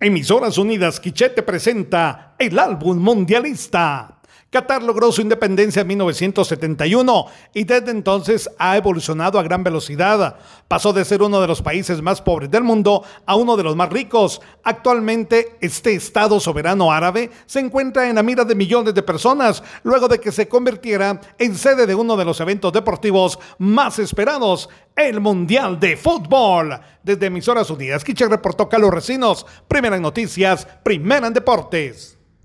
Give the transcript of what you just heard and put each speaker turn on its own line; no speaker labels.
Emisoras Unidas Quichete presenta el álbum mundialista. Qatar logró su independencia en 1971 y desde entonces ha evolucionado a gran velocidad. Pasó de ser uno de los países más pobres del mundo a uno de los más ricos. Actualmente este Estado soberano árabe se encuentra en la mira de millones de personas luego de que se convirtiera en sede de uno de los eventos deportivos más esperados, el Mundial de Fútbol. Desde Emisoras Unidas, Quiche reportó Carlos Recinos, primera en noticias, primera en deportes.